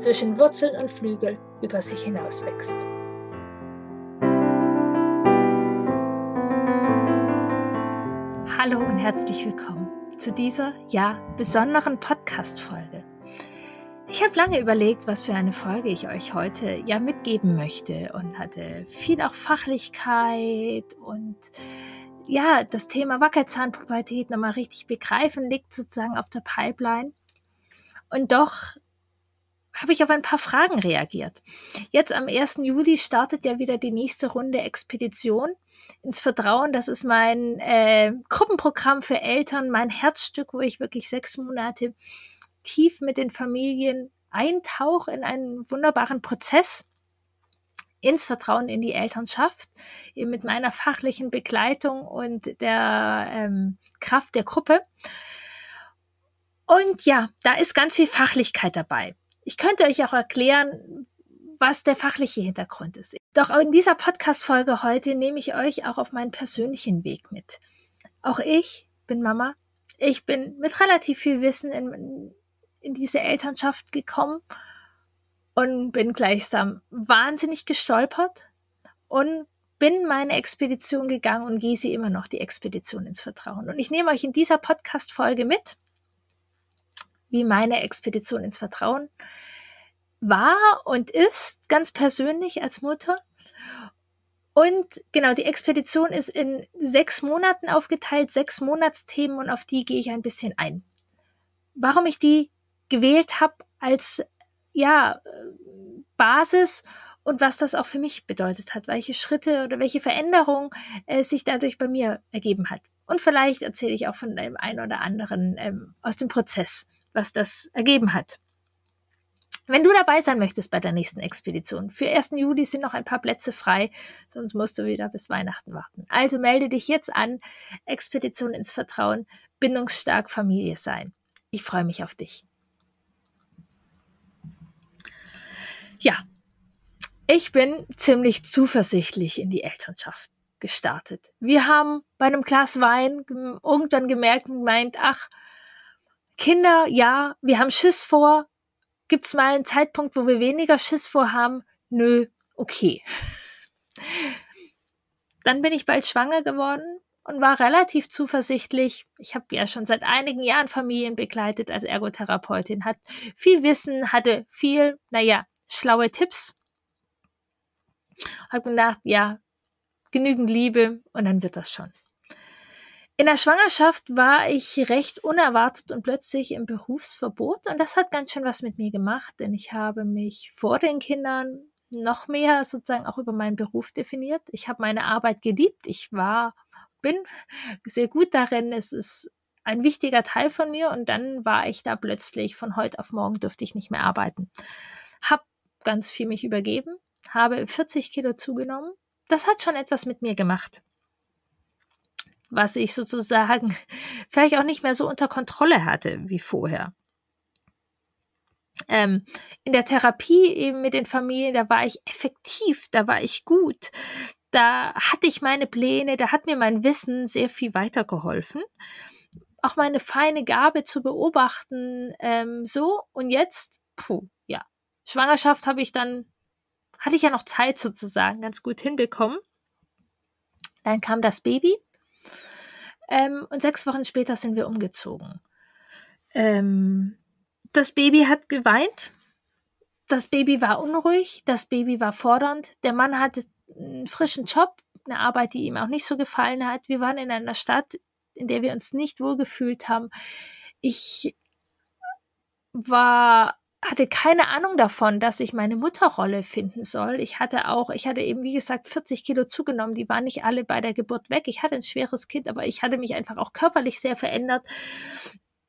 zwischen Wurzeln und Flügel über sich hinaus wächst. Hallo und herzlich willkommen zu dieser, ja, besonderen Podcast-Folge. Ich habe lange überlegt, was für eine Folge ich euch heute ja mitgeben möchte und hatte viel auch Fachlichkeit und ja, das Thema Wackelzahnpubertät nochmal richtig begreifen liegt sozusagen auf der Pipeline. Und doch habe ich auf ein paar Fragen reagiert. Jetzt am 1. Juli startet ja wieder die nächste Runde Expedition ins Vertrauen. Das ist mein äh, Gruppenprogramm für Eltern, mein Herzstück, wo ich wirklich sechs Monate tief mit den Familien eintauche in einen wunderbaren Prozess ins Vertrauen in die Elternschaft, eben mit meiner fachlichen Begleitung und der ähm, Kraft der Gruppe. Und ja, da ist ganz viel Fachlichkeit dabei. Ich könnte euch auch erklären, was der fachliche Hintergrund ist. Doch in dieser Podcast-Folge heute nehme ich euch auch auf meinen persönlichen Weg mit. Auch ich bin Mama. Ich bin mit relativ viel Wissen in, in diese Elternschaft gekommen und bin gleichsam wahnsinnig gestolpert und bin meine Expedition gegangen und gehe sie immer noch, die Expedition ins Vertrauen. Und ich nehme euch in dieser Podcast-Folge mit, wie meine Expedition ins Vertrauen war und ist, ganz persönlich als Mutter. Und genau, die Expedition ist in sechs Monaten aufgeteilt, sechs Monatsthemen und auf die gehe ich ein bisschen ein. Warum ich die gewählt habe als ja, Basis und was das auch für mich bedeutet hat, welche Schritte oder welche Veränderung äh, sich dadurch bei mir ergeben hat. Und vielleicht erzähle ich auch von dem einen oder anderen ähm, aus dem Prozess, was das ergeben hat. Wenn du dabei sein möchtest bei der nächsten Expedition, für 1. Juli sind noch ein paar Plätze frei, sonst musst du wieder bis Weihnachten warten. Also melde dich jetzt an. Expedition ins Vertrauen, bindungsstark Familie sein. Ich freue mich auf dich. Ja, ich bin ziemlich zuversichtlich in die Elternschaft gestartet. Wir haben bei einem Glas Wein irgendwann gemerkt und gemeint, ach, Kinder, ja, wir haben Schiss vor. Gibt es mal einen Zeitpunkt, wo wir weniger Schiss vor haben? Nö, okay. Dann bin ich bald schwanger geworden und war relativ zuversichtlich. Ich habe ja schon seit einigen Jahren Familien begleitet als Ergotherapeutin, hat viel Wissen, hatte viel, naja, schlaue Tipps. Hab gedacht, ja, genügend Liebe und dann wird das schon. In der Schwangerschaft war ich recht unerwartet und plötzlich im Berufsverbot und das hat ganz schön was mit mir gemacht, denn ich habe mich vor den Kindern noch mehr sozusagen auch über meinen Beruf definiert. Ich habe meine Arbeit geliebt. Ich war, bin sehr gut darin. Es ist ein wichtiger Teil von mir und dann war ich da plötzlich von heute auf morgen durfte ich nicht mehr arbeiten. Hab ganz viel mich übergeben, habe 40 Kilo zugenommen. Das hat schon etwas mit mir gemacht. Was ich sozusagen vielleicht auch nicht mehr so unter Kontrolle hatte wie vorher. Ähm, in der Therapie eben mit den Familien, da war ich effektiv, da war ich gut, da hatte ich meine Pläne, da hat mir mein Wissen sehr viel weitergeholfen. Auch meine feine Gabe zu beobachten, ähm, so und jetzt, puh, Schwangerschaft habe ich dann, hatte ich ja noch Zeit sozusagen, ganz gut hinbekommen. Dann kam das Baby. Ähm, und sechs Wochen später sind wir umgezogen. Ähm, das Baby hat geweint. Das Baby war unruhig. Das Baby war fordernd. Der Mann hatte einen frischen Job, eine Arbeit, die ihm auch nicht so gefallen hat. Wir waren in einer Stadt, in der wir uns nicht wohlgefühlt haben. Ich war hatte keine Ahnung davon, dass ich meine Mutterrolle finden soll. Ich hatte auch, ich hatte eben, wie gesagt, 40 Kilo zugenommen. Die waren nicht alle bei der Geburt weg. Ich hatte ein schweres Kind, aber ich hatte mich einfach auch körperlich sehr verändert.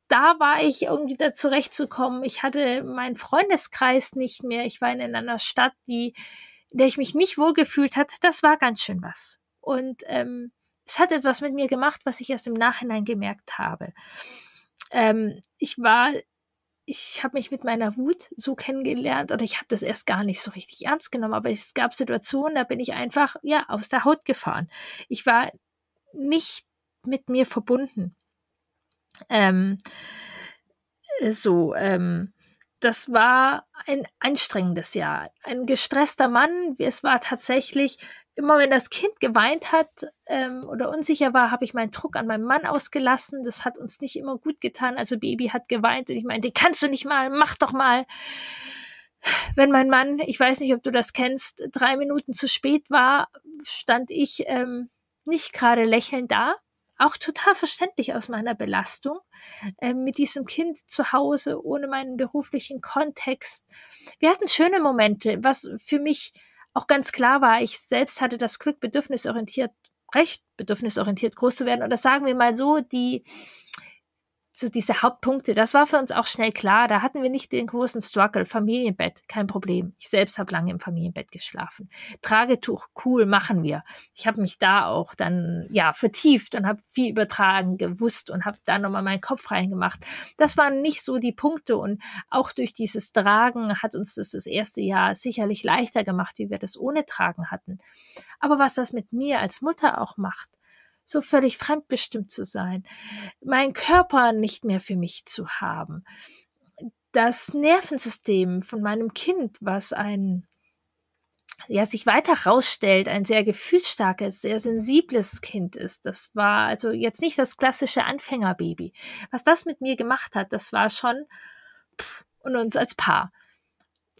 da war ich irgendwie da zurechtzukommen. Ich hatte meinen Freundeskreis nicht mehr. Ich war in einer Stadt, die, in der ich mich nicht wohlgefühlt hat. Das war ganz schön was. Und ähm, es hat etwas mit mir gemacht, was ich erst im Nachhinein gemerkt habe. Ähm, ich war ich habe mich mit meiner Wut so kennengelernt oder ich habe das erst gar nicht so richtig ernst genommen, aber es gab Situationen, da bin ich einfach ja aus der Haut gefahren. Ich war nicht mit mir verbunden. Ähm, so, ähm, das war ein anstrengendes Jahr. Ein gestresster Mann. Es war tatsächlich immer wenn das Kind geweint hat ähm, oder unsicher war, habe ich meinen Druck an meinem Mann ausgelassen. Das hat uns nicht immer gut getan. Also Baby hat geweint und ich meinte, kannst du nicht mal, mach doch mal. Wenn mein Mann, ich weiß nicht, ob du das kennst, drei Minuten zu spät war, stand ich ähm, nicht gerade lächelnd da. Auch total verständlich aus meiner Belastung äh, mit diesem Kind zu Hause, ohne meinen beruflichen Kontext. Wir hatten schöne Momente, was für mich auch ganz klar war, ich selbst hatte das Glück, bedürfnisorientiert, recht bedürfnisorientiert groß zu werden. Oder sagen wir mal so, die so diese Hauptpunkte, das war für uns auch schnell klar. Da hatten wir nicht den großen Struggle. Familienbett, kein Problem. Ich selbst habe lange im Familienbett geschlafen. Tragetuch, cool, machen wir. Ich habe mich da auch dann ja vertieft und habe viel übertragen gewusst und habe da nochmal meinen Kopf reingemacht. Das waren nicht so die Punkte und auch durch dieses Tragen hat uns das das erste Jahr sicherlich leichter gemacht, wie wir das ohne Tragen hatten. Aber was das mit mir als Mutter auch macht, so völlig fremdbestimmt zu sein, meinen Körper nicht mehr für mich zu haben, das Nervensystem von meinem Kind, was ein ja, sich weiter rausstellt, ein sehr gefühlsstarkes, sehr sensibles Kind ist. Das war also jetzt nicht das klassische Anfängerbaby. Was das mit mir gemacht hat, das war schon pff, und uns als Paar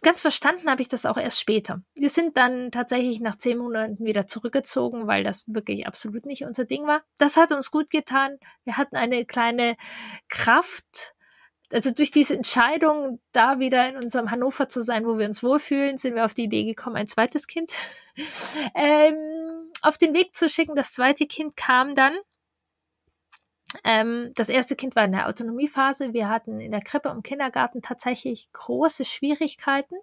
ganz verstanden habe ich das auch erst später. Wir sind dann tatsächlich nach zehn Monaten wieder zurückgezogen, weil das wirklich absolut nicht unser Ding war. Das hat uns gut getan. Wir hatten eine kleine Kraft. Also durch diese Entscheidung, da wieder in unserem Hannover zu sein, wo wir uns wohlfühlen, sind wir auf die Idee gekommen, ein zweites Kind ähm, auf den Weg zu schicken. Das zweite Kind kam dann ähm, das erste Kind war in der Autonomiephase. Wir hatten in der Krippe und Kindergarten tatsächlich große Schwierigkeiten.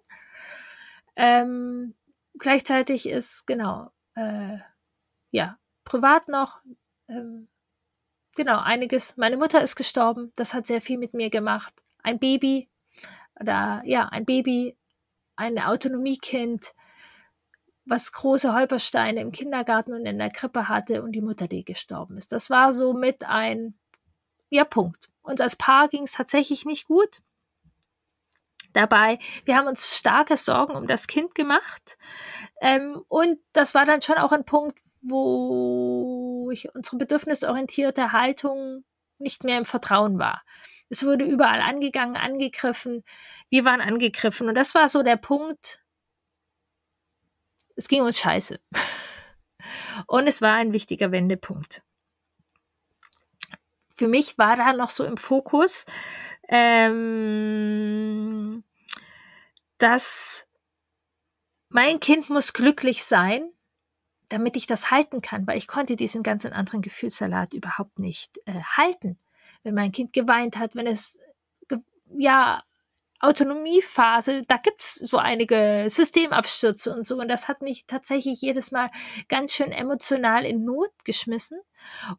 Ähm, gleichzeitig ist, genau, äh, ja, privat noch, ähm, genau, einiges. Meine Mutter ist gestorben. Das hat sehr viel mit mir gemacht. Ein Baby, oder ja, ein Baby, ein Autonomiekind, was große Holpersteine im Kindergarten und in der Krippe hatte und die Mutter, die gestorben ist. Das war so mit ein, ja, Punkt. Uns als Paar ging es tatsächlich nicht gut. Dabei, wir haben uns starke Sorgen um das Kind gemacht. Ähm, und das war dann schon auch ein Punkt, wo ich unsere bedürfnisorientierte Haltung nicht mehr im Vertrauen war. Es wurde überall angegangen, angegriffen. Wir waren angegriffen. Und das war so der Punkt, es ging uns scheiße. Und es war ein wichtiger Wendepunkt. Für mich war da noch so im Fokus, ähm, dass mein Kind muss glücklich sein, damit ich das halten kann, weil ich konnte diesen ganzen anderen Gefühlssalat überhaupt nicht äh, halten. Wenn mein Kind geweint hat, wenn es ja Autonomiephase, da gibt's so einige Systemabstürze und so. Und das hat mich tatsächlich jedes Mal ganz schön emotional in Not geschmissen.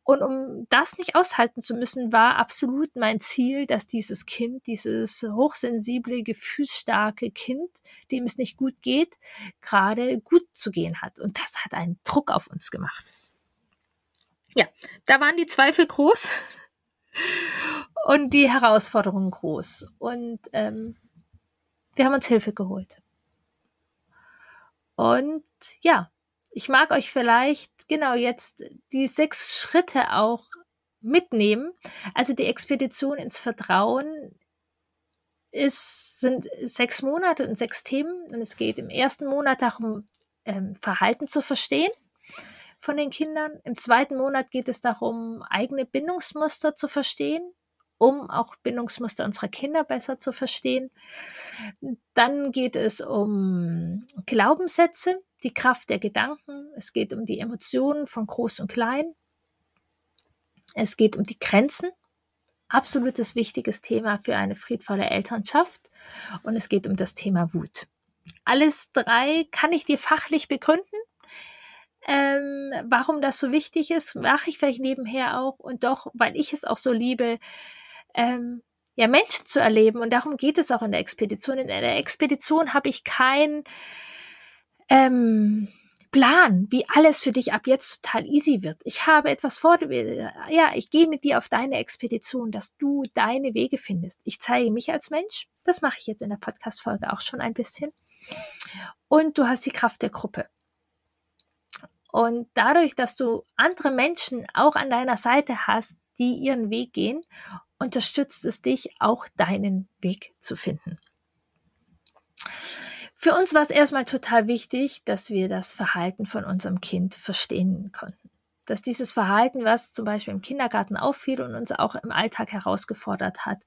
Und um das nicht aushalten zu müssen, war absolut mein Ziel, dass dieses Kind, dieses hochsensible, gefühlsstarke Kind, dem es nicht gut geht, gerade gut zu gehen hat. Und das hat einen Druck auf uns gemacht. Ja, da waren die Zweifel groß und die Herausforderungen groß. Und ähm, wir haben uns Hilfe geholt. Und ja, ich mag euch vielleicht genau jetzt die sechs Schritte auch mitnehmen. Also die Expedition ins Vertrauen ist, sind sechs Monate und sechs Themen. Und es geht im ersten Monat darum, ähm, Verhalten zu verstehen von den Kindern. Im zweiten Monat geht es darum, eigene Bindungsmuster zu verstehen um auch Bindungsmuster unserer Kinder besser zu verstehen. Dann geht es um Glaubenssätze, die Kraft der Gedanken. Es geht um die Emotionen von Groß und Klein. Es geht um die Grenzen, absolutes wichtiges Thema für eine friedvolle Elternschaft und es geht um das Thema Wut. Alles drei kann ich dir fachlich begründen. Ähm, warum das so wichtig ist, mache ich vielleicht nebenher auch und doch, weil ich es auch so liebe, ähm, ja, Menschen zu erleben. Und darum geht es auch in der Expedition. In der Expedition habe ich kein ähm, Plan, wie alles für dich ab jetzt total easy wird. Ich habe etwas vor, ja, ich gehe mit dir auf deine Expedition, dass du deine Wege findest. Ich zeige mich als Mensch. Das mache ich jetzt in der Podcast-Folge auch schon ein bisschen. Und du hast die Kraft der Gruppe. Und dadurch, dass du andere Menschen auch an deiner Seite hast, die ihren Weg gehen, unterstützt es dich, auch deinen Weg zu finden. Für uns war es erstmal total wichtig, dass wir das Verhalten von unserem Kind verstehen konnten. Dass dieses Verhalten, was zum Beispiel im Kindergarten auffiel und uns auch im Alltag herausgefordert hat,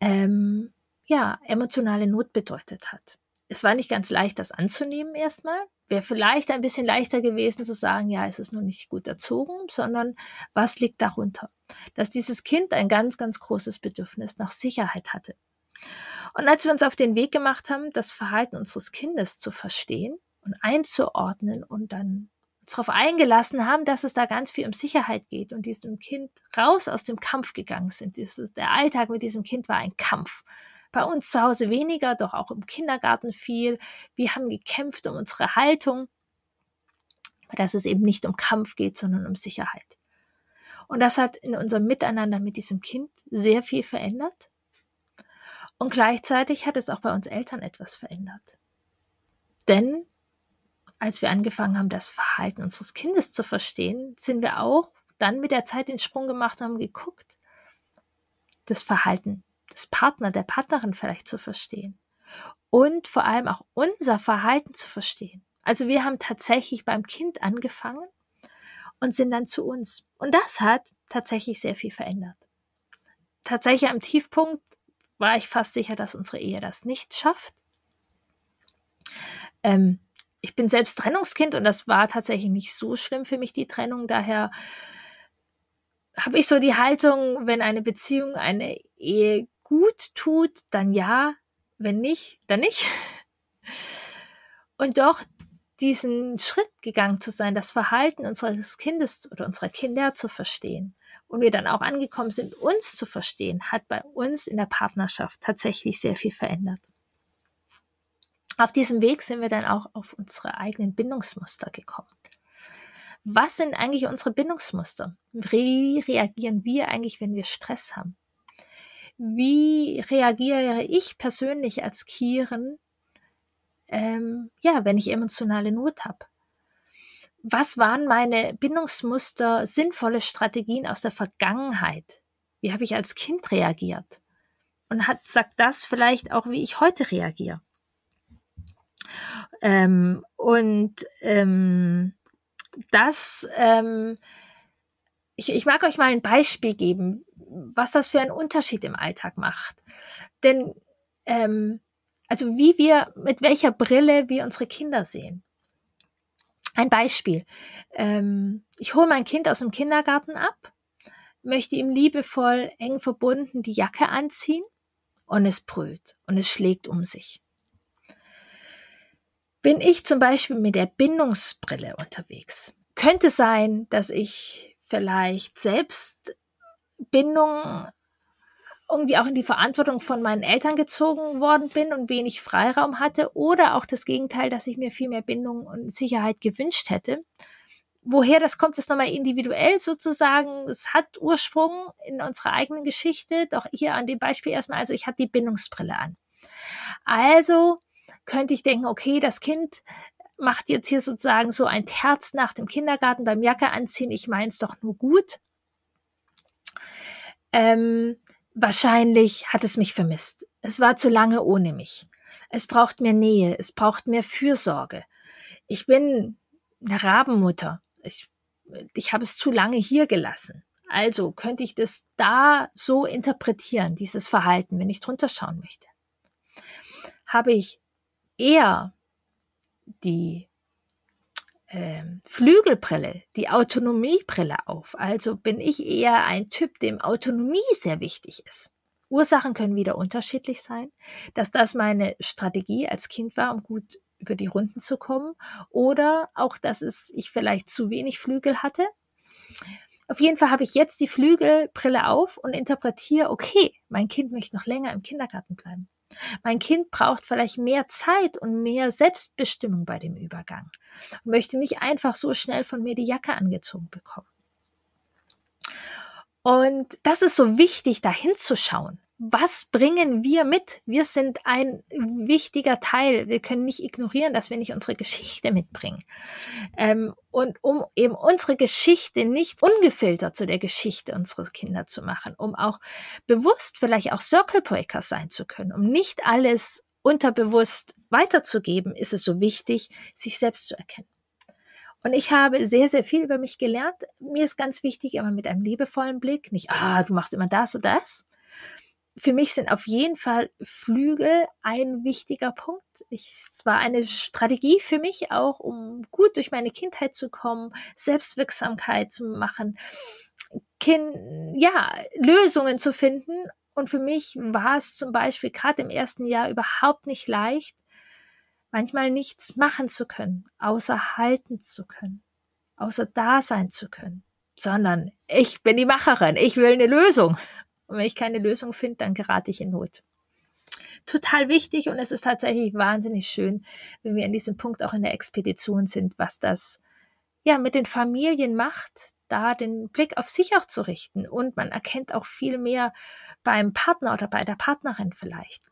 ähm, ja, emotionale Not bedeutet hat. Es war nicht ganz leicht, das anzunehmen erstmal. Wäre vielleicht ein bisschen leichter gewesen zu sagen, ja, es ist nur nicht gut erzogen, sondern was liegt darunter? Dass dieses Kind ein ganz, ganz großes Bedürfnis nach Sicherheit hatte. Und als wir uns auf den Weg gemacht haben, das Verhalten unseres Kindes zu verstehen und einzuordnen und dann uns darauf eingelassen haben, dass es da ganz viel um Sicherheit geht und diesem Kind raus aus dem Kampf gegangen sind. Der Alltag mit diesem Kind war ein Kampf. Bei uns zu Hause weniger, doch auch im Kindergarten viel. Wir haben gekämpft um unsere Haltung, dass es eben nicht um Kampf geht, sondern um Sicherheit. Und das hat in unserem Miteinander mit diesem Kind sehr viel verändert. Und gleichzeitig hat es auch bei uns Eltern etwas verändert. Denn als wir angefangen haben, das Verhalten unseres Kindes zu verstehen, sind wir auch dann mit der Zeit den Sprung gemacht und haben geguckt, das Verhalten des Partner, der Partnerin vielleicht zu verstehen. Und vor allem auch unser Verhalten zu verstehen. Also wir haben tatsächlich beim Kind angefangen und sind dann zu uns. Und das hat tatsächlich sehr viel verändert. Tatsächlich am Tiefpunkt war ich fast sicher, dass unsere Ehe das nicht schafft. Ähm, ich bin selbst Trennungskind und das war tatsächlich nicht so schlimm für mich, die Trennung. Daher habe ich so die Haltung, wenn eine Beziehung, eine Ehe gut tut, dann ja, wenn nicht, dann nicht. Und doch diesen Schritt gegangen zu sein, das Verhalten unseres Kindes oder unserer Kinder zu verstehen und wir dann auch angekommen sind, uns zu verstehen, hat bei uns in der Partnerschaft tatsächlich sehr viel verändert. Auf diesem Weg sind wir dann auch auf unsere eigenen Bindungsmuster gekommen. Was sind eigentlich unsere Bindungsmuster? Wie reagieren wir eigentlich, wenn wir Stress haben? Wie reagiere ich persönlich als Kieren, ähm, ja, wenn ich emotionale Not habe? was waren meine Bindungsmuster, sinnvolle Strategien aus der Vergangenheit? Wie habe ich als Kind reagiert? Und hat, sagt das vielleicht auch, wie ich heute reagiere? Ähm, und ähm, das, ähm, ich, ich mag euch mal ein Beispiel geben, was das für einen Unterschied im Alltag macht. Denn, ähm, also wie wir, mit welcher Brille wir unsere Kinder sehen. Ein Beispiel. Ähm, ich hole mein Kind aus dem Kindergarten ab, möchte ihm liebevoll eng verbunden die Jacke anziehen und es brüllt und es schlägt um sich. Bin ich zum Beispiel mit der Bindungsbrille unterwegs, könnte sein, dass ich vielleicht selbst Bindung irgendwie auch in die Verantwortung von meinen Eltern gezogen worden bin und wenig Freiraum hatte oder auch das Gegenteil, dass ich mir viel mehr Bindung und Sicherheit gewünscht hätte. Woher das kommt, ist nochmal individuell sozusagen. Es hat Ursprung in unserer eigenen Geschichte. Doch hier an dem Beispiel erstmal, also ich habe die Bindungsbrille an. Also könnte ich denken, okay, das Kind macht jetzt hier sozusagen so ein Terz nach dem Kindergarten beim Jacke anziehen. Ich meine es doch nur gut. Ähm, Wahrscheinlich hat es mich vermisst. Es war zu lange ohne mich. Es braucht mehr Nähe, es braucht mehr Fürsorge. Ich bin eine Rabenmutter. Ich, ich habe es zu lange hier gelassen. Also könnte ich das da so interpretieren, dieses Verhalten, wenn ich drunter schauen möchte. Habe ich eher die ähm, Flügelbrille, die Autonomiebrille auf. Also bin ich eher ein Typ, dem Autonomie sehr wichtig ist. Ursachen können wieder unterschiedlich sein, dass das meine Strategie als Kind war, um gut über die Runden zu kommen, oder auch, dass es ich vielleicht zu wenig Flügel hatte. Auf jeden Fall habe ich jetzt die Flügelbrille auf und interpretiere, okay, mein Kind möchte noch länger im Kindergarten bleiben. Mein Kind braucht vielleicht mehr Zeit und mehr Selbstbestimmung bei dem Übergang und möchte nicht einfach so schnell von mir die Jacke angezogen bekommen. Und das ist so wichtig, da hinzuschauen was bringen wir mit? Wir sind ein wichtiger Teil. Wir können nicht ignorieren, dass wir nicht unsere Geschichte mitbringen. Ähm, und um eben unsere Geschichte nicht ungefiltert zu der Geschichte unserer Kinder zu machen, um auch bewusst vielleicht auch Circle Breakers sein zu können, um nicht alles unterbewusst weiterzugeben, ist es so wichtig, sich selbst zu erkennen. Und ich habe sehr, sehr viel über mich gelernt. Mir ist ganz wichtig, immer mit einem liebevollen Blick, nicht, ah, du machst immer das oder das, für mich sind auf jeden Fall Flügel ein wichtiger Punkt. Ich, es war eine Strategie für mich auch, um gut durch meine Kindheit zu kommen, Selbstwirksamkeit zu machen, kind, ja, Lösungen zu finden. Und für mich war es zum Beispiel gerade im ersten Jahr überhaupt nicht leicht, manchmal nichts machen zu können, außer halten zu können, außer da sein zu können, sondern ich bin die Macherin, ich will eine Lösung. Und wenn ich keine Lösung finde, dann gerate ich in Not. Total wichtig und es ist tatsächlich wahnsinnig schön, wenn wir in diesem Punkt auch in der Expedition sind, was das ja mit den Familien macht, da den Blick auf sich auch zu richten. Und man erkennt auch viel mehr beim Partner oder bei der Partnerin vielleicht.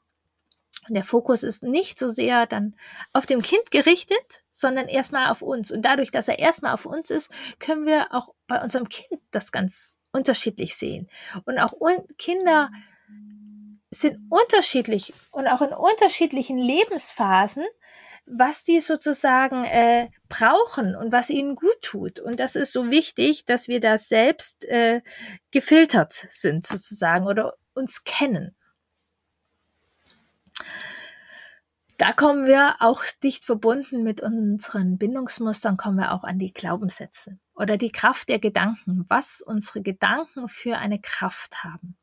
Der Fokus ist nicht so sehr dann auf dem Kind gerichtet, sondern erstmal auf uns. Und dadurch, dass er erstmal auf uns ist, können wir auch bei unserem Kind das ganz unterschiedlich sehen. Und auch un Kinder sind unterschiedlich und auch in unterschiedlichen Lebensphasen, was die sozusagen äh, brauchen und was ihnen gut tut. Und das ist so wichtig, dass wir da selbst äh, gefiltert sind sozusagen oder uns kennen. Da kommen wir auch dicht verbunden mit unseren Bindungsmustern, kommen wir auch an die Glaubenssätze oder die Kraft der Gedanken, was unsere Gedanken für eine Kraft haben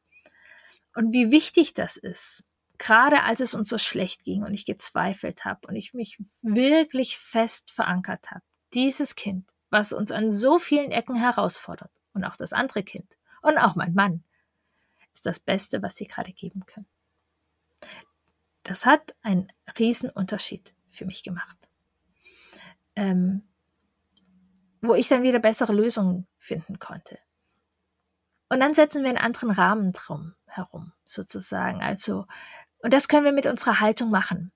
und wie wichtig das ist. Gerade als es uns so schlecht ging und ich gezweifelt habe und ich mich wirklich fest verankert habe. Dieses Kind, was uns an so vielen Ecken herausfordert und auch das andere Kind und auch mein Mann, ist das Beste, was sie gerade geben können. Das hat einen Unterschied für mich gemacht. Ähm, wo ich dann wieder bessere Lösungen finden konnte. Und dann setzen wir einen anderen Rahmen drum herum, sozusagen. Also, und das können wir mit unserer Haltung machen.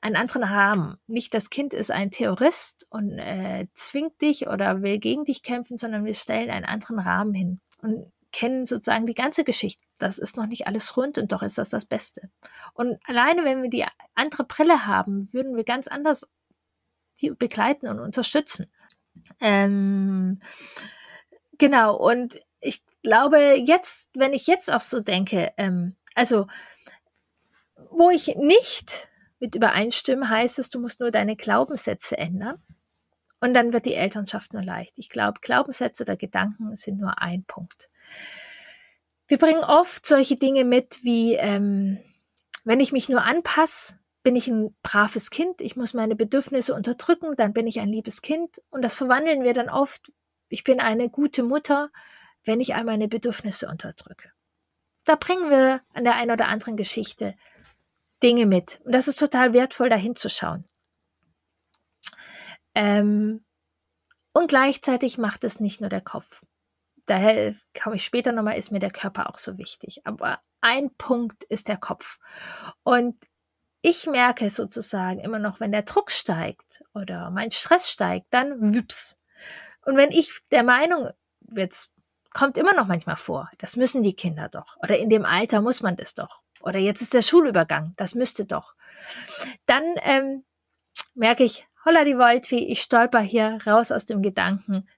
Einen anderen Rahmen. Nicht das Kind ist ein Terrorist und äh, zwingt dich oder will gegen dich kämpfen, sondern wir stellen einen anderen Rahmen hin und kennen sozusagen die ganze Geschichte. Das ist noch nicht alles rund und doch ist das das Beste. Und alleine, wenn wir die andere Brille haben, würden wir ganz anders die begleiten und unterstützen. Ähm, genau, und ich glaube, jetzt, wenn ich jetzt auch so denke, ähm, also, wo ich nicht mit übereinstimme, heißt es, du musst nur deine Glaubenssätze ändern. Und dann wird die Elternschaft nur leicht. Ich glaube, Glaubenssätze oder Gedanken sind nur ein Punkt. Wir bringen oft solche Dinge mit wie, ähm, wenn ich mich nur anpasse, bin ich ein braves Kind, ich muss meine Bedürfnisse unterdrücken, dann bin ich ein liebes Kind. Und das verwandeln wir dann oft, ich bin eine gute Mutter, wenn ich all meine Bedürfnisse unterdrücke. Da bringen wir an der einen oder anderen Geschichte Dinge mit. Und das ist total wertvoll, da hinzuschauen. Ähm, und gleichzeitig macht es nicht nur der Kopf. Daher komme ich später nochmal, ist mir der Körper auch so wichtig. Aber ein Punkt ist der Kopf. Und ich merke sozusagen immer noch, wenn der Druck steigt oder mein Stress steigt, dann wüps. Und wenn ich der Meinung, jetzt kommt immer noch manchmal vor, das müssen die Kinder doch. Oder in dem Alter muss man das doch. Oder jetzt ist der Schulübergang, das müsste doch. Dann ähm, merke ich, holla die Waldfee, ich stolper hier raus aus dem Gedanken,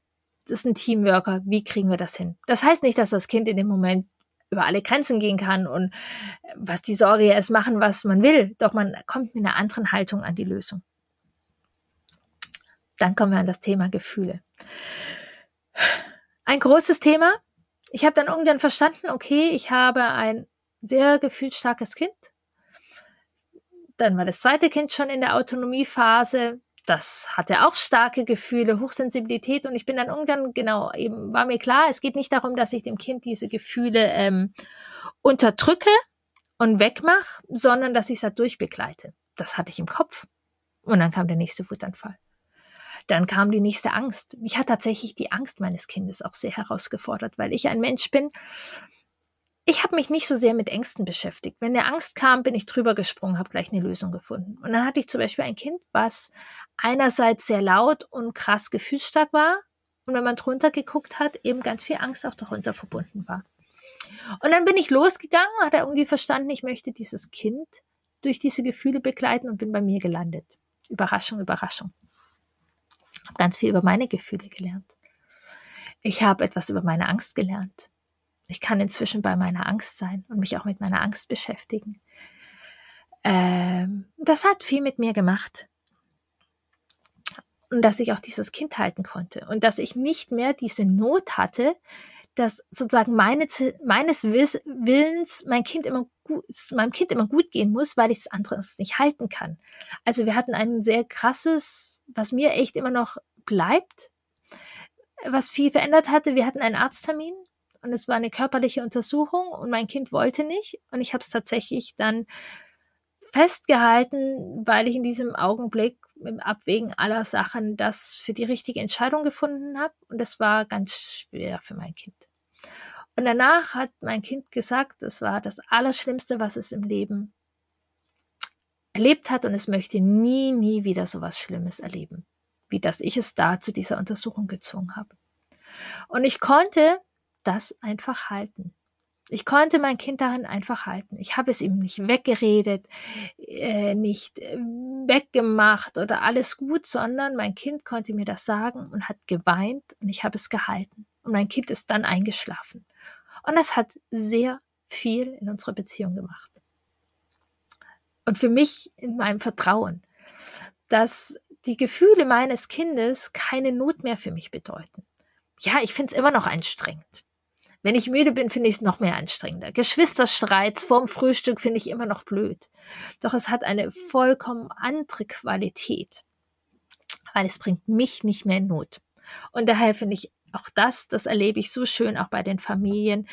das ist ein Teamworker, wie kriegen wir das hin? Das heißt nicht, dass das Kind in dem Moment über alle Grenzen gehen kann und was die Sorge ist, machen, was man will. Doch man kommt mit einer anderen Haltung an die Lösung. Dann kommen wir an das Thema Gefühle. Ein großes Thema. Ich habe dann irgendwann verstanden, okay, ich habe ein sehr gefühlsstarkes Kind. Dann war das zweite Kind schon in der Autonomiephase. Das hatte auch starke Gefühle, Hochsensibilität. Und ich bin dann irgendwann, genau, eben war mir klar, es geht nicht darum, dass ich dem Kind diese Gefühle ähm, unterdrücke und wegmache, sondern dass ich es da durchbegleite. Das hatte ich im Kopf. Und dann kam der nächste Wutanfall. Dann kam die nächste Angst. Mich hat tatsächlich die Angst meines Kindes auch sehr herausgefordert, weil ich ein Mensch bin, ich habe mich nicht so sehr mit Ängsten beschäftigt. Wenn der Angst kam, bin ich drüber gesprungen, habe gleich eine Lösung gefunden. Und dann hatte ich zum Beispiel ein Kind, was einerseits sehr laut und krass gefühlsstark war und wenn man drunter geguckt hat, eben ganz viel Angst auch darunter verbunden war. Und dann bin ich losgegangen, hat er irgendwie verstanden, ich möchte dieses Kind durch diese Gefühle begleiten und bin bei mir gelandet. Überraschung, Überraschung. Habe ganz viel über meine Gefühle gelernt. Ich habe etwas über meine Angst gelernt. Ich kann inzwischen bei meiner Angst sein und mich auch mit meiner Angst beschäftigen. Ähm, das hat viel mit mir gemacht. Und dass ich auch dieses Kind halten konnte und dass ich nicht mehr diese Not hatte, dass sozusagen meine, meines Willens mein Kind immer gut, meinem Kind immer gut gehen muss, weil ich es anderes nicht halten kann. Also wir hatten ein sehr krasses, was mir echt immer noch bleibt, was viel verändert hatte. Wir hatten einen Arzttermin und es war eine körperliche Untersuchung und mein Kind wollte nicht und ich habe es tatsächlich dann festgehalten, weil ich in diesem Augenblick im Abwägen aller Sachen das für die richtige Entscheidung gefunden habe und es war ganz schwer für mein Kind. Und danach hat mein Kind gesagt, es war das Allerschlimmste, was es im Leben erlebt hat und es möchte nie, nie wieder so was Schlimmes erleben, wie dass ich es da zu dieser Untersuchung gezwungen habe. Und ich konnte das einfach halten. Ich konnte mein Kind darin einfach halten. Ich habe es ihm nicht weggeredet, äh, nicht äh, weggemacht oder alles gut, sondern mein Kind konnte mir das sagen und hat geweint und ich habe es gehalten. Und mein Kind ist dann eingeschlafen. Und das hat sehr viel in unserer Beziehung gemacht. Und für mich in meinem Vertrauen, dass die Gefühle meines Kindes keine Not mehr für mich bedeuten. Ja, ich finde es immer noch anstrengend. Wenn ich müde bin, finde ich es noch mehr anstrengender. Geschwisterstreits vorm Frühstück finde ich immer noch blöd. Doch es hat eine vollkommen andere Qualität, weil es bringt mich nicht mehr in Not. Und daher finde ich auch das, das erlebe ich so schön auch bei den Familien,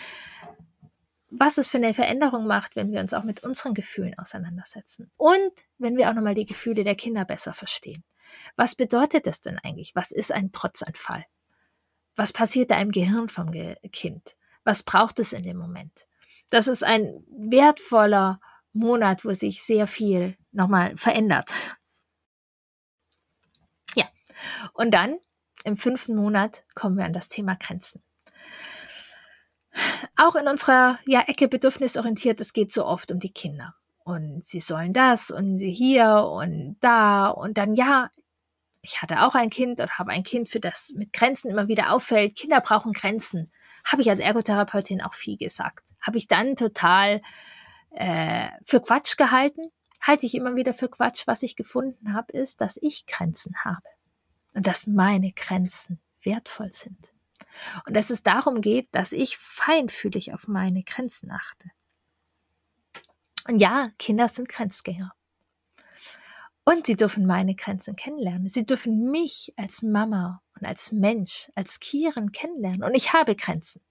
was es für eine Veränderung macht, wenn wir uns auch mit unseren Gefühlen auseinandersetzen. Und wenn wir auch nochmal die Gefühle der Kinder besser verstehen. Was bedeutet das denn eigentlich? Was ist ein Trotzanfall? Was passiert da im Gehirn vom Kind? Was braucht es in dem Moment? Das ist ein wertvoller Monat, wo sich sehr viel nochmal verändert. Ja, und dann im fünften Monat kommen wir an das Thema Grenzen. Auch in unserer ja, Ecke bedürfnisorientiert, es geht so oft um die Kinder. Und sie sollen das und sie hier und da und dann ja, ich hatte auch ein Kind und habe ein Kind, für das mit Grenzen immer wieder auffällt. Kinder brauchen Grenzen. Habe ich als Ergotherapeutin auch viel gesagt. Habe ich dann total äh, für Quatsch gehalten. Halte ich immer wieder für Quatsch. Was ich gefunden habe, ist, dass ich Grenzen habe. Und dass meine Grenzen wertvoll sind. Und dass es darum geht, dass ich feinfühlig auf meine Grenzen achte. Und ja, Kinder sind Grenzgänger. Und sie dürfen meine Grenzen kennenlernen. Sie dürfen mich als Mama und als Mensch, als Kieren kennenlernen. Und ich habe Grenzen.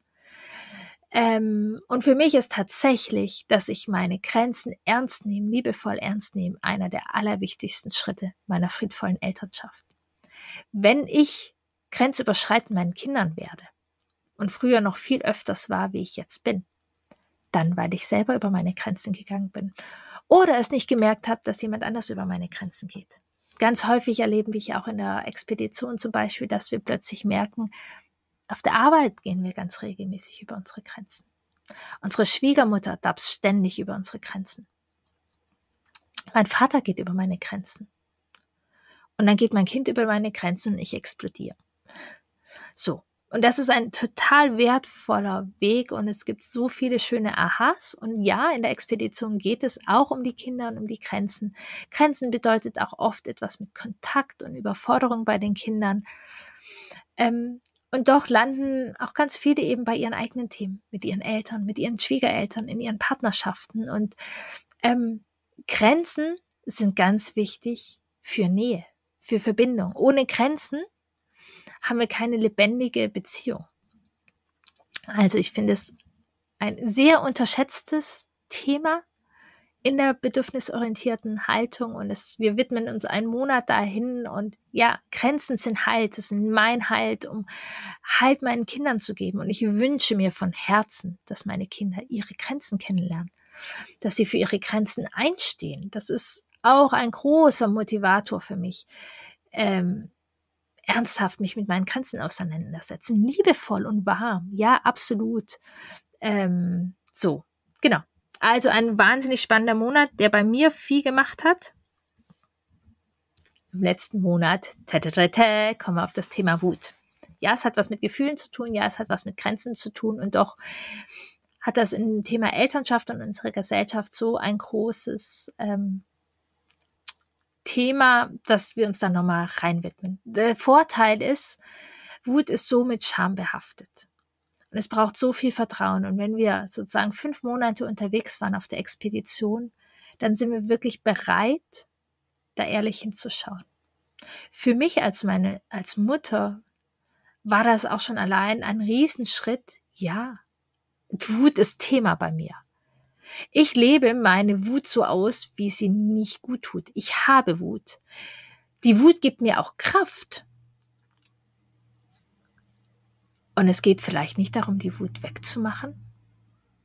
Ähm, und für mich ist tatsächlich, dass ich meine Grenzen ernst nehmen, liebevoll ernst nehmen, einer der allerwichtigsten Schritte meiner friedvollen Elternschaft. Wenn ich grenzüberschreitend meinen Kindern werde und früher noch viel öfters war, wie ich jetzt bin, dann, weil ich selber über meine Grenzen gegangen bin oder es nicht gemerkt habe, dass jemand anders über meine Grenzen geht. Ganz häufig erleben wir auch in der Expedition zum Beispiel, dass wir plötzlich merken, auf der Arbeit gehen wir ganz regelmäßig über unsere Grenzen. Unsere Schwiegermutter dabs ständig über unsere Grenzen. Mein Vater geht über meine Grenzen. Und dann geht mein Kind über meine Grenzen und ich explodiere. So. Und das ist ein total wertvoller Weg und es gibt so viele schöne Aha's. Und ja, in der Expedition geht es auch um die Kinder und um die Grenzen. Grenzen bedeutet auch oft etwas mit Kontakt und Überforderung bei den Kindern. Ähm, und doch landen auch ganz viele eben bei ihren eigenen Themen, mit ihren Eltern, mit ihren Schwiegereltern, in ihren Partnerschaften. Und ähm, Grenzen sind ganz wichtig für Nähe, für Verbindung. Ohne Grenzen haben wir keine lebendige Beziehung. Also ich finde es ein sehr unterschätztes Thema in der bedürfnisorientierten Haltung und es, wir widmen uns einen Monat dahin und ja, Grenzen sind Halt, es sind mein Halt, um Halt meinen Kindern zu geben und ich wünsche mir von Herzen, dass meine Kinder ihre Grenzen kennenlernen, dass sie für ihre Grenzen einstehen. Das ist auch ein großer Motivator für mich. Ähm, ernsthaft mich mit meinen Grenzen auseinandersetzen. Liebevoll und warm. Ja, absolut. Ähm, so, genau. Also ein wahnsinnig spannender Monat, der bei mir viel gemacht hat. Im letzten Monat, tä, kommen wir auf das Thema Wut. Ja, es hat was mit Gefühlen zu tun, ja, es hat was mit Grenzen zu tun und doch hat das im Thema Elternschaft und unserer Gesellschaft so ein großes ähm, Thema, dass wir uns da nochmal reinwidmen. Der Vorteil ist, Wut ist so mit Scham behaftet. Und es braucht so viel Vertrauen. Und wenn wir sozusagen fünf Monate unterwegs waren auf der Expedition, dann sind wir wirklich bereit, da ehrlich hinzuschauen. Für mich als meine, als Mutter war das auch schon allein ein Riesenschritt. Ja, Wut ist Thema bei mir. Ich lebe meine Wut so aus, wie sie nicht gut tut. Ich habe Wut. Die Wut gibt mir auch Kraft. Und es geht vielleicht nicht darum, die Wut wegzumachen,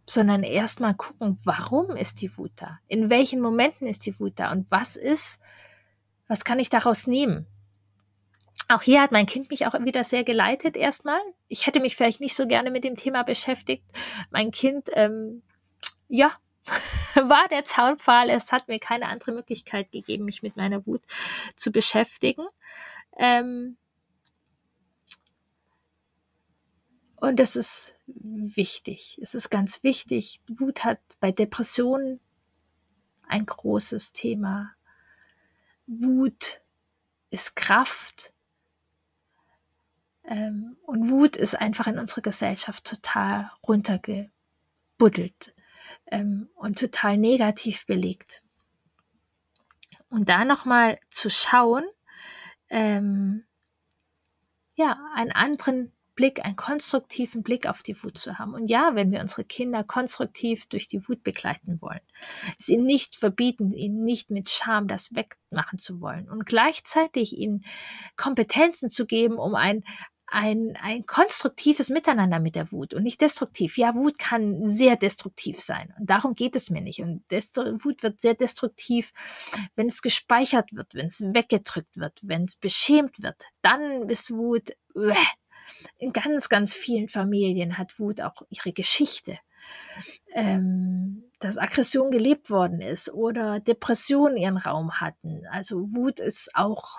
sondern erstmal gucken, warum ist die Wut da? In welchen Momenten ist die Wut da? Und was ist, was kann ich daraus nehmen? Auch hier hat mein Kind mich auch wieder sehr geleitet erstmal. Ich hätte mich vielleicht nicht so gerne mit dem Thema beschäftigt. Mein Kind ähm, ja, war der Zaunpfahl. Es hat mir keine andere Möglichkeit gegeben, mich mit meiner Wut zu beschäftigen. Ähm und das ist wichtig. Es ist ganz wichtig. Wut hat bei Depressionen ein großes Thema. Wut ist Kraft. Ähm, und Wut ist einfach in unserer Gesellschaft total runtergebuddelt ähm, und total negativ belegt. Und da nochmal zu schauen, ähm, ja, einen anderen Blick, einen konstruktiven Blick auf die Wut zu haben. Und ja, wenn wir unsere Kinder konstruktiv durch die Wut begleiten wollen, sie nicht verbieten, ihnen nicht mit Scham das wegmachen zu wollen und gleichzeitig ihnen Kompetenzen zu geben, um ein, ein, ein konstruktives Miteinander mit der Wut und nicht destruktiv. Ja, Wut kann sehr destruktiv sein und darum geht es mir nicht. Und Destru Wut wird sehr destruktiv, wenn es gespeichert wird, wenn es weggedrückt wird, wenn es beschämt wird. Dann ist Wut, äh, in ganz, ganz vielen Familien hat Wut auch ihre Geschichte. Ähm, dass Aggression gelebt worden ist oder Depressionen ihren Raum hatten. Also Wut ist auch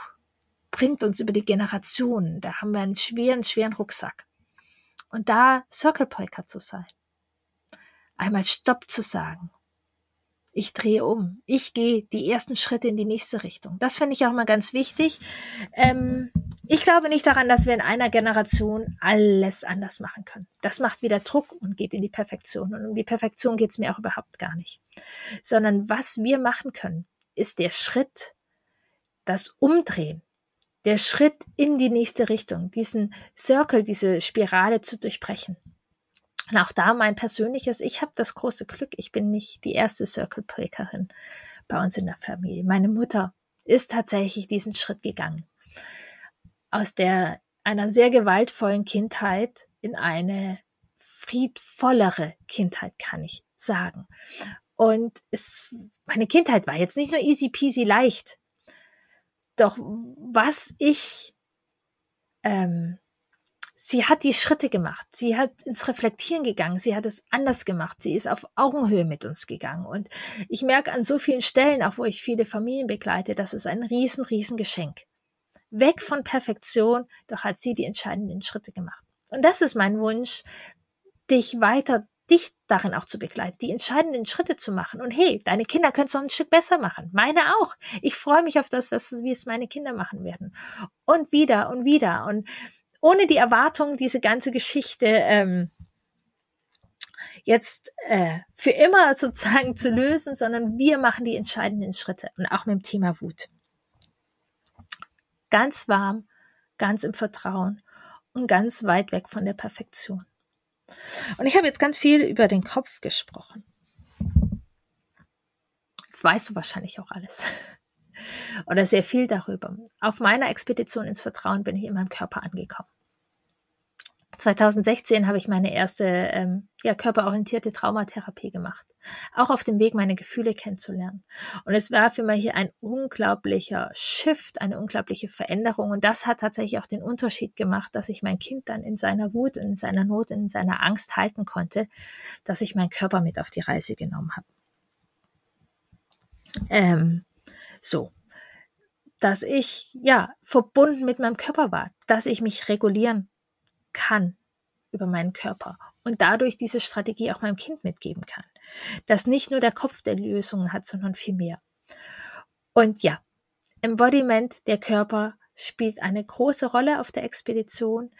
bringt uns über die Generationen. Da haben wir einen schweren, schweren Rucksack. Und da Circle Breaker zu sein. Einmal Stopp zu sagen. Ich drehe um. Ich gehe die ersten Schritte in die nächste Richtung. Das finde ich auch mal ganz wichtig. Ähm, ich glaube nicht daran, dass wir in einer Generation alles anders machen können. Das macht wieder Druck und geht in die Perfektion. Und um die Perfektion geht es mir auch überhaupt gar nicht. Sondern was wir machen können, ist der Schritt, das Umdrehen der Schritt in die nächste Richtung, diesen Circle, diese Spirale zu durchbrechen. Und auch da mein persönliches, ich habe das große Glück, ich bin nicht die erste Circle Breakerin bei uns in der Familie. Meine Mutter ist tatsächlich diesen Schritt gegangen. Aus der einer sehr gewaltvollen Kindheit in eine friedvollere Kindheit, kann ich sagen. Und es, meine Kindheit war jetzt nicht nur easy peasy leicht. Doch was ich, ähm, sie hat die Schritte gemacht, sie hat ins Reflektieren gegangen, sie hat es anders gemacht, sie ist auf Augenhöhe mit uns gegangen. Und ich merke an so vielen Stellen, auch wo ich viele Familien begleite, das ist ein riesen, riesen Geschenk. Weg von Perfektion, doch hat sie die entscheidenden Schritte gemacht. Und das ist mein Wunsch, dich weiter, dich darin auch zu begleiten, die entscheidenden Schritte zu machen. Und hey, deine Kinder können es noch ein Stück besser machen. Meine auch. Ich freue mich auf das, was, wie es meine Kinder machen werden. Und wieder und wieder. Und ohne die Erwartung, diese ganze Geschichte ähm, jetzt äh, für immer sozusagen zu lösen, sondern wir machen die entscheidenden Schritte. Und auch mit dem Thema Wut. Ganz warm, ganz im Vertrauen und ganz weit weg von der Perfektion. Und ich habe jetzt ganz viel über den Kopf gesprochen. Jetzt weißt du wahrscheinlich auch alles. Oder sehr viel darüber. Auf meiner Expedition ins Vertrauen bin ich in meinem Körper angekommen. 2016 habe ich meine erste ähm, ja, körperorientierte Traumatherapie gemacht. Auch auf dem Weg, meine Gefühle kennenzulernen. Und es war für mich ein unglaublicher Shift, eine unglaubliche Veränderung. Und das hat tatsächlich auch den Unterschied gemacht, dass ich mein Kind dann in seiner Wut, in seiner Not, in seiner Angst halten konnte, dass ich meinen Körper mit auf die Reise genommen habe. Ähm, so, dass ich ja verbunden mit meinem Körper war, dass ich mich regulieren kann über meinen Körper und dadurch diese Strategie auch meinem Kind mitgeben kann. Dass nicht nur der Kopf der Lösungen hat, sondern viel mehr. Und ja, Embodiment, der Körper spielt eine große Rolle auf der Expedition.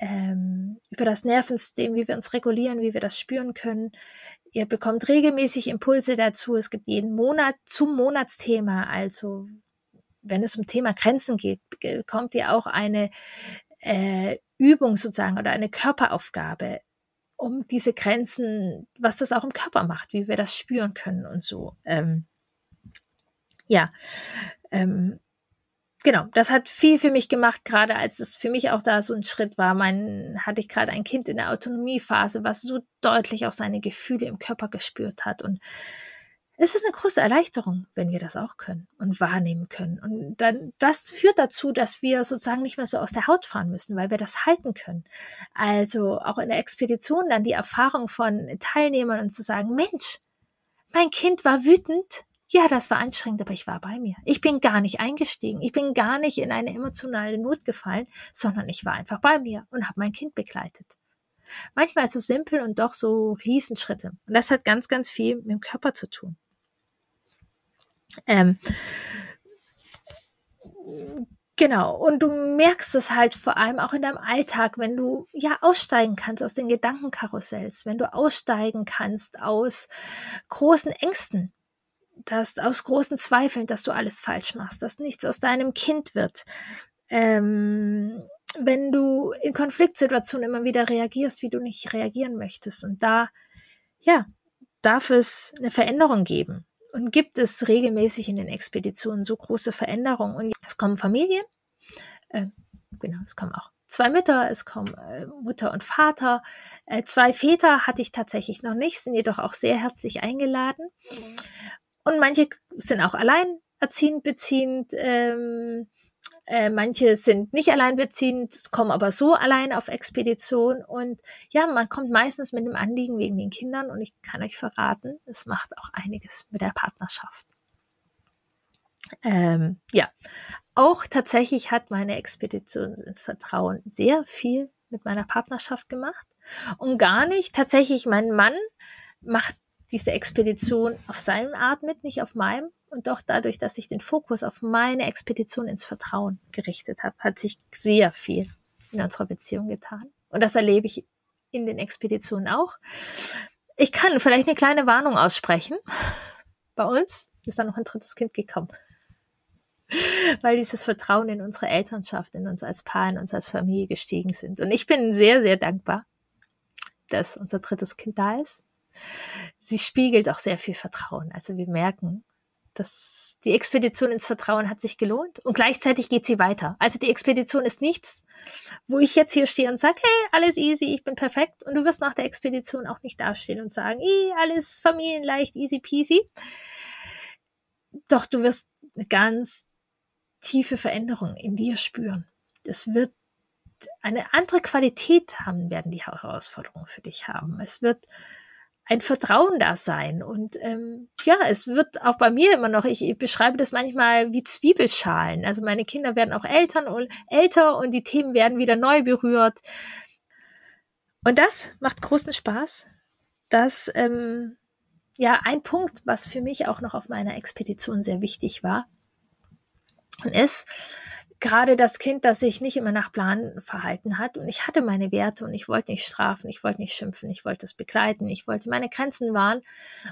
Ähm, über das Nervensystem, wie wir uns regulieren, wie wir das spüren können. Ihr bekommt regelmäßig Impulse dazu. Es gibt jeden Monat zum Monatsthema, also wenn es um Thema Grenzen geht, bekommt ihr auch eine äh, Übung sozusagen oder eine Körperaufgabe, um diese Grenzen, was das auch im Körper macht, wie wir das spüren können und so. Ähm, ja, ähm, genau, das hat viel für mich gemacht, gerade als es für mich auch da so ein Schritt war. Mein, hatte ich gerade ein Kind in der Autonomiephase, was so deutlich auch seine Gefühle im Körper gespürt hat und es ist eine große Erleichterung, wenn wir das auch können und wahrnehmen können. Und dann, das führt dazu, dass wir sozusagen nicht mehr so aus der Haut fahren müssen, weil wir das halten können. Also auch in der Expedition dann die Erfahrung von Teilnehmern und zu sagen, Mensch, mein Kind war wütend. Ja, das war anstrengend, aber ich war bei mir. Ich bin gar nicht eingestiegen. Ich bin gar nicht in eine emotionale Not gefallen, sondern ich war einfach bei mir und habe mein Kind begleitet. Manchmal so simpel und doch so Riesenschritte. Und das hat ganz, ganz viel mit dem Körper zu tun. Ähm, Genau. Und du merkst es halt vor allem auch in deinem Alltag, wenn du ja aussteigen kannst aus den Gedankenkarussells, wenn du aussteigen kannst aus großen Ängsten, dass aus großen Zweifeln, dass du alles falsch machst, dass nichts aus deinem Kind wird. Ähm, wenn du in Konfliktsituationen immer wieder reagierst, wie du nicht reagieren möchtest. Und da, ja, darf es eine Veränderung geben und gibt es regelmäßig in den Expeditionen so große Veränderungen. Und es kommen Familien, äh, genau, es kommen auch zwei Mütter, es kommen äh, Mutter und Vater. Äh, zwei Väter hatte ich tatsächlich noch nicht, sind jedoch auch sehr herzlich eingeladen. Und manche sind auch alleinerziehend beziehend. Ähm, äh, manche sind nicht alleinbeziehend, kommen aber so allein auf Expedition. Und ja, man kommt meistens mit einem Anliegen wegen den Kindern. Und ich kann euch verraten, es macht auch einiges mit der Partnerschaft. Ähm, ja, auch tatsächlich hat meine Expedition ins Vertrauen sehr viel mit meiner Partnerschaft gemacht. Und gar nicht, tatsächlich, mein Mann macht diese Expedition auf seine Art mit, nicht auf meinem. Und doch dadurch, dass ich den Fokus auf meine Expedition ins Vertrauen gerichtet habe, hat sich sehr viel in unserer Beziehung getan. Und das erlebe ich in den Expeditionen auch. Ich kann vielleicht eine kleine Warnung aussprechen. Bei uns ist da noch ein drittes Kind gekommen. Weil dieses Vertrauen in unsere Elternschaft, in uns als Paar, in uns als Familie gestiegen sind. Und ich bin sehr, sehr dankbar, dass unser drittes Kind da ist. Sie spiegelt auch sehr viel Vertrauen. Also wir merken, das, die Expedition ins Vertrauen hat sich gelohnt und gleichzeitig geht sie weiter. Also die Expedition ist nichts, wo ich jetzt hier stehe und sage, hey, alles easy, ich bin perfekt. Und du wirst nach der Expedition auch nicht dastehen und sagen, alles familienleicht, easy peasy. Doch du wirst eine ganz tiefe Veränderung in dir spüren. Es wird eine andere Qualität haben, werden die Herausforderungen für dich haben. Es wird ein Vertrauen da sein. Und ähm, ja, es wird auch bei mir immer noch, ich, beschreibe das manchmal wie Zwiebelschalen. Also meine Kinder werden auch Eltern und älter und die Themen werden wieder neu berührt. Und das macht großen Spaß. Das, ähm, ja, ein Punkt, was für mich auch noch auf meiner Expedition sehr wichtig war, und ist, gerade das Kind, das sich nicht immer nach Plan verhalten hat. Und ich hatte meine Werte und ich wollte nicht strafen, ich wollte nicht schimpfen, ich wollte es begleiten, ich wollte meine Grenzen wahren.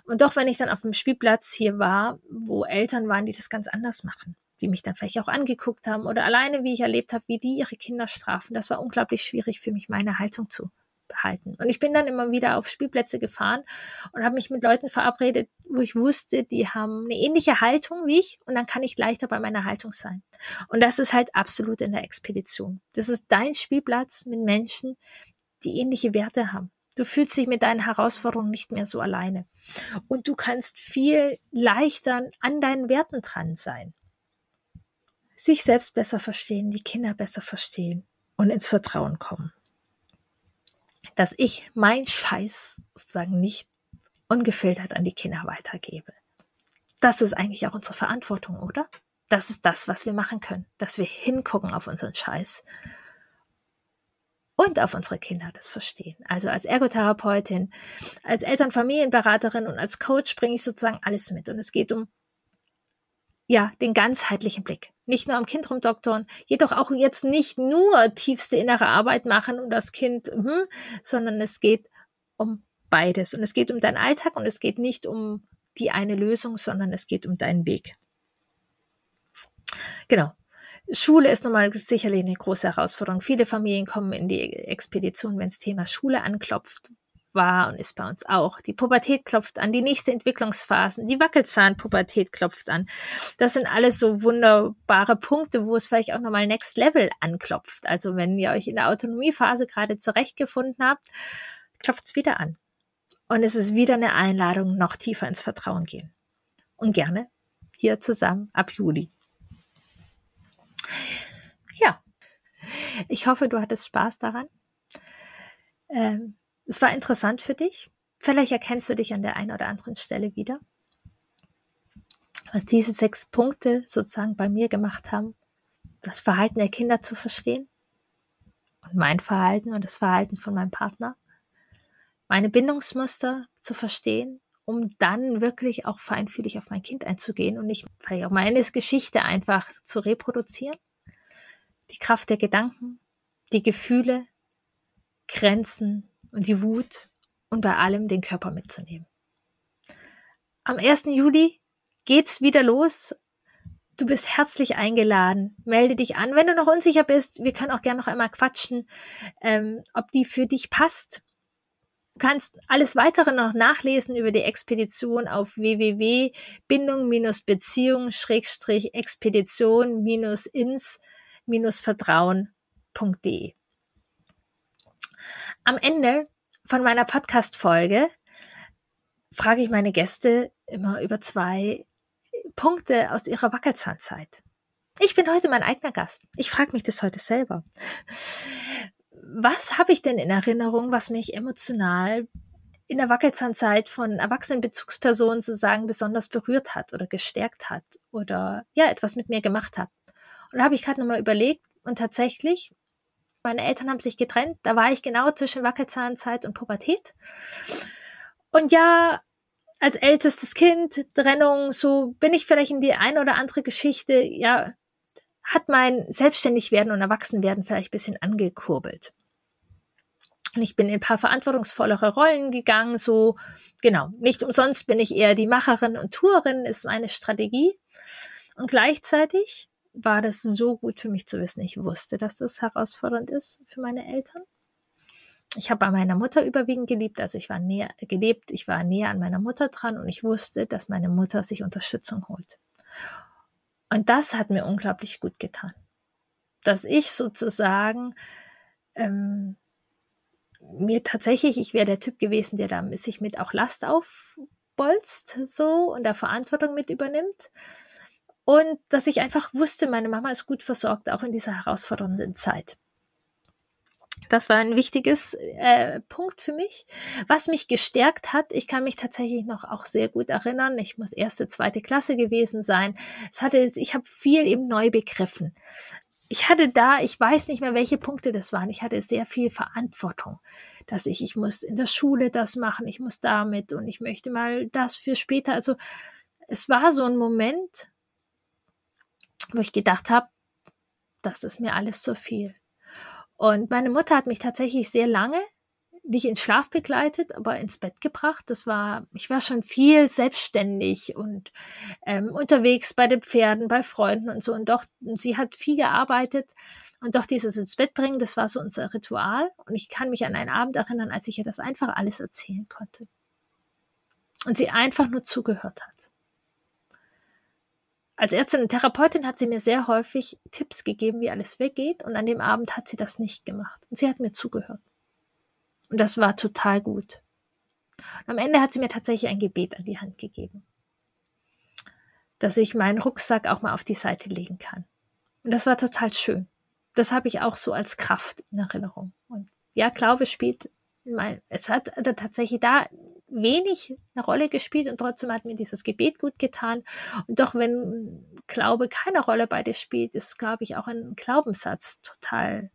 Und doch, wenn ich dann auf dem Spielplatz hier war, wo Eltern waren, die das ganz anders machen, die mich dann vielleicht auch angeguckt haben oder alleine, wie ich erlebt habe, wie die ihre Kinder strafen, das war unglaublich schwierig für mich, meine Haltung zu behalten. Und ich bin dann immer wieder auf Spielplätze gefahren und habe mich mit Leuten verabredet, wo ich wusste, die haben eine ähnliche Haltung wie ich und dann kann ich leichter bei meiner Haltung sein. Und das ist halt absolut in der Expedition. Das ist dein Spielplatz mit Menschen, die ähnliche Werte haben. Du fühlst dich mit deinen Herausforderungen nicht mehr so alleine. Und du kannst viel leichter an deinen Werten dran sein. Sich selbst besser verstehen, die Kinder besser verstehen und ins Vertrauen kommen dass ich mein Scheiß sozusagen nicht ungefiltert an die Kinder weitergebe. Das ist eigentlich auch unsere Verantwortung, oder? Das ist das, was wir machen können, dass wir hingucken auf unseren Scheiß und auf unsere Kinder das verstehen. Also als Ergotherapeutin, als Elternfamilienberaterin und als Coach bringe ich sozusagen alles mit. Und es geht um ja, den ganzheitlichen Blick. Nicht nur am Kind rumdoktoren, jedoch auch jetzt nicht nur tiefste innere Arbeit machen und das Kind, hm, sondern es geht um beides. Und es geht um deinen Alltag und es geht nicht um die eine Lösung, sondern es geht um deinen Weg. Genau. Schule ist nochmal sicherlich eine große Herausforderung. Viele Familien kommen in die Expedition, wenn das Thema Schule anklopft, war und ist bei uns auch. Die Pubertät klopft an, die nächste Entwicklungsphasen, die Wackelzahnpubertät klopft an. Das sind alles so wunderbare Punkte, wo es vielleicht auch nochmal Next Level anklopft. Also wenn ihr euch in der Autonomiephase gerade zurechtgefunden habt, klopft es wieder an. Und es ist wieder eine Einladung, noch tiefer ins Vertrauen gehen. Und gerne hier zusammen ab Juli. Ja, ich hoffe, du hattest Spaß daran. Ähm, es war interessant für dich. Vielleicht erkennst du dich an der einen oder anderen Stelle wieder. Was diese sechs Punkte sozusagen bei mir gemacht haben, das Verhalten der Kinder zu verstehen und mein Verhalten und das Verhalten von meinem Partner, meine Bindungsmuster zu verstehen, um dann wirklich auch feinfühlig auf mein Kind einzugehen und nicht vielleicht auch meine Geschichte einfach zu reproduzieren. Die Kraft der Gedanken, die Gefühle, Grenzen, und die Wut und bei allem den Körper mitzunehmen. Am 1. Juli geht's wieder los. Du bist herzlich eingeladen. Melde dich an. Wenn du noch unsicher bist, wir können auch gerne noch einmal quatschen, ähm, ob die für dich passt. Du kannst alles weitere noch nachlesen über die Expedition auf www.bindung-beziehung-expedition-ins-vertrauen.de. Am Ende von meiner Podcast-Folge frage ich meine Gäste immer über zwei Punkte aus ihrer Wackelzahnzeit. Ich bin heute mein eigener Gast. Ich frage mich das heute selber. Was habe ich denn in Erinnerung, was mich emotional in der Wackelzahnzeit von erwachsenen Bezugspersonen sozusagen besonders berührt hat oder gestärkt hat oder ja, etwas mit mir gemacht hat? Und da habe ich gerade nochmal überlegt und tatsächlich meine Eltern haben sich getrennt. Da war ich genau zwischen Wackelzahnzeit und Pubertät. Und ja, als ältestes Kind, Trennung, so bin ich vielleicht in die eine oder andere Geschichte, ja, hat mein Selbstständigwerden und Erwachsenwerden vielleicht ein bisschen angekurbelt. Und ich bin in ein paar verantwortungsvollere Rollen gegangen, so, genau. Nicht umsonst bin ich eher die Macherin und Tourin, ist meine Strategie. Und gleichzeitig war das so gut für mich zu wissen. Ich wusste, dass das herausfordernd ist für meine Eltern. Ich habe bei meiner Mutter überwiegend geliebt, also ich war näher gelebt, ich war näher an meiner Mutter dran und ich wusste, dass meine Mutter sich Unterstützung holt. Und das hat mir unglaublich gut getan, dass ich sozusagen ähm, mir tatsächlich, ich wäre der Typ gewesen, der da sich mit auch Last aufbolzt so und da Verantwortung mit übernimmt. Und dass ich einfach wusste, meine Mama ist gut versorgt, auch in dieser herausfordernden Zeit. Das war ein wichtiges äh, Punkt für mich. Was mich gestärkt hat, ich kann mich tatsächlich noch auch sehr gut erinnern. Ich muss erste, zweite Klasse gewesen sein. Es hatte, ich habe viel eben neu begriffen. ich hatte da, ich weiß nicht mehr, welche Punkte das waren. Ich hatte sehr viel Verantwortung, dass ich, ich muss in der Schule das machen, ich muss damit und ich möchte mal das für später. Also es war so ein Moment, wo ich gedacht habe, das ist mir alles zu viel. Und meine Mutter hat mich tatsächlich sehr lange nicht in Schlaf begleitet, aber ins Bett gebracht. Das war, ich war schon viel selbstständig und ähm, unterwegs bei den Pferden, bei Freunden und so. Und doch, sie hat viel gearbeitet. Und doch dieses ins Bett bringen, das war so unser Ritual. Und ich kann mich an einen Abend erinnern, als ich ihr das einfach alles erzählen konnte. Und sie einfach nur zugehört hat. Als Ärztin und Therapeutin hat sie mir sehr häufig Tipps gegeben, wie alles weggeht. Und an dem Abend hat sie das nicht gemacht. Und sie hat mir zugehört. Und das war total gut. Und am Ende hat sie mir tatsächlich ein Gebet an die Hand gegeben, dass ich meinen Rucksack auch mal auf die Seite legen kann. Und das war total schön. Das habe ich auch so als Kraft in Erinnerung. Und ja, Glaube spielt, mein, es hat tatsächlich da wenig eine Rolle gespielt und trotzdem hat mir dieses Gebet gut getan. Und doch, wenn Glaube keine Rolle bei dir spielt, ist, glaube ich, auch ein Glaubenssatz total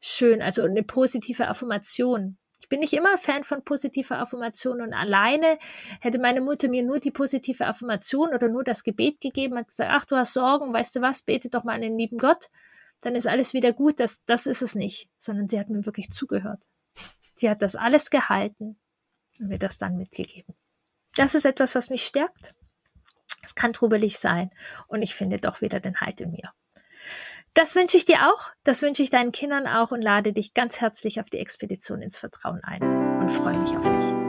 schön, also eine positive Affirmation. Ich bin nicht immer Fan von positiver Affirmation und alleine hätte meine Mutter mir nur die positive Affirmation oder nur das Gebet gegeben, hat gesagt, ach, du hast Sorgen, weißt du was, bete doch mal an den lieben Gott, dann ist alles wieder gut, das, das ist es nicht, sondern sie hat mir wirklich zugehört. Sie hat das alles gehalten mir das dann mitgegeben. Das ist etwas, was mich stärkt. Es kann trubelig sein und ich finde doch wieder den Halt in mir. Das wünsche ich dir auch, das wünsche ich deinen Kindern auch und lade dich ganz herzlich auf die Expedition ins Vertrauen ein und freue mich auf dich.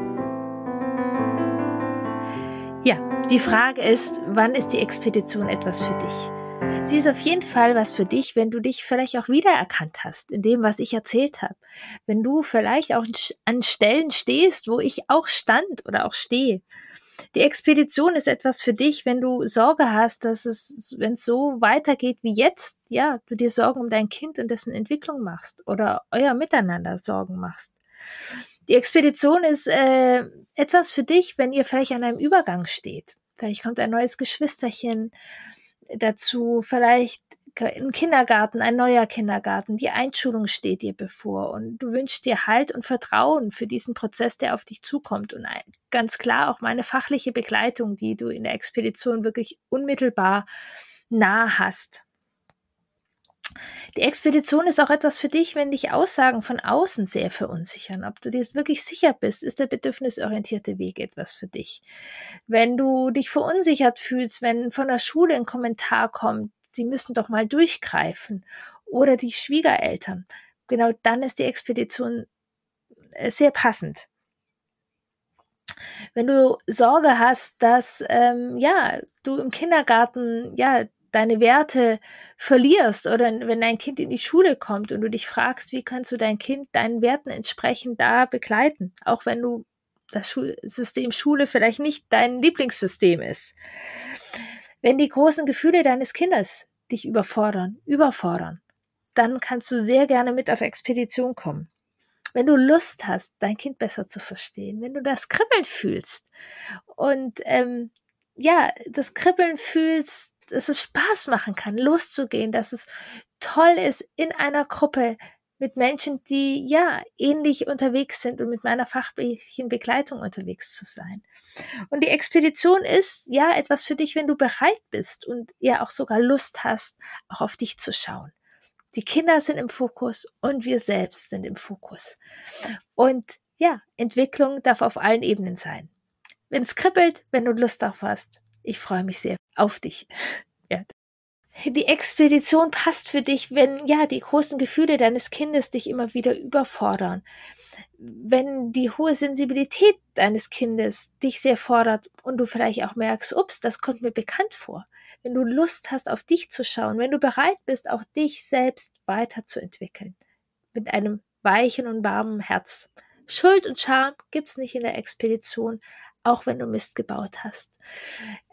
Ja, die Frage ist, wann ist die Expedition etwas für dich? Sie ist auf jeden Fall was für dich, wenn du dich vielleicht auch wiedererkannt hast in dem, was ich erzählt habe. Wenn du vielleicht auch an Stellen stehst, wo ich auch stand oder auch stehe die Expedition ist etwas für dich, wenn du Sorge hast, dass es, wenn es so weitergeht wie jetzt, ja, du dir Sorgen um dein Kind und dessen Entwicklung machst oder euer Miteinander Sorgen machst. Die Expedition ist äh, etwas für dich, wenn ihr vielleicht an einem Übergang steht. Vielleicht kommt ein neues Geschwisterchen dazu, vielleicht ein Kindergarten, ein neuer Kindergarten, die Einschulung steht dir bevor und du wünschst dir Halt und Vertrauen für diesen Prozess, der auf dich zukommt und ganz klar auch meine fachliche Begleitung, die du in der Expedition wirklich unmittelbar nah hast. Die Expedition ist auch etwas für dich, wenn dich Aussagen von außen sehr verunsichern. Ob du dir wirklich sicher bist, ist der bedürfnisorientierte Weg etwas für dich. Wenn du dich verunsichert fühlst, wenn von der Schule ein Kommentar kommt, sie müssen doch mal durchgreifen. Oder die Schwiegereltern. Genau dann ist die Expedition äh, sehr passend. Wenn du Sorge hast, dass ähm, ja du im Kindergarten ja deine Werte verlierst oder wenn dein Kind in die Schule kommt und du dich fragst, wie kannst du dein Kind deinen Werten entsprechend da begleiten, auch wenn du das Schulsystem Schule vielleicht nicht dein Lieblingssystem ist. Wenn die großen Gefühle deines Kindes dich überfordern, überfordern, dann kannst du sehr gerne mit auf Expedition kommen. Wenn du Lust hast, dein Kind besser zu verstehen, wenn du das Kribbeln fühlst und ähm, ja, das Kribbeln fühlst, dass es Spaß machen kann, loszugehen, dass es toll ist, in einer Gruppe mit Menschen, die ja ähnlich unterwegs sind und mit meiner fachlichen Begleitung unterwegs zu sein. Und die Expedition ist ja etwas für dich, wenn du bereit bist und ja auch sogar Lust hast, auch auf dich zu schauen. Die Kinder sind im Fokus und wir selbst sind im Fokus. Und ja, Entwicklung darf auf allen Ebenen sein. Wenn es kribbelt, wenn du Lust darauf hast, ich freue mich sehr auf dich. Ja, die Expedition passt für dich, wenn ja die großen Gefühle deines Kindes dich immer wieder überfordern. Wenn die hohe Sensibilität deines Kindes dich sehr fordert und du vielleicht auch merkst, ups, das kommt mir bekannt vor. Wenn du Lust hast, auf dich zu schauen, wenn du bereit bist, auch dich selbst weiterzuentwickeln. Mit einem weichen und warmen Herz. Schuld und Scham gibt's nicht in der Expedition, auch wenn du Mist gebaut hast.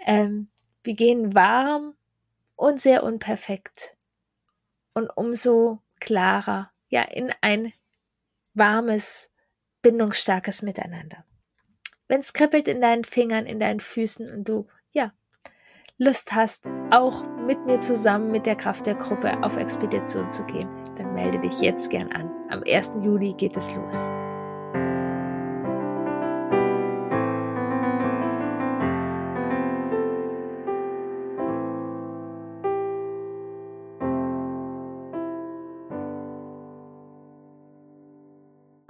Ähm, wir gehen warm und sehr unperfekt und umso klarer, ja, in ein warmes, bindungsstarkes Miteinander. Wenn es kribbelt in deinen Fingern, in deinen Füßen und du, ja, Lust hast, auch mit mir zusammen mit der Kraft der Gruppe auf Expedition zu gehen, dann melde dich jetzt gern an. Am 1. Juli geht es los.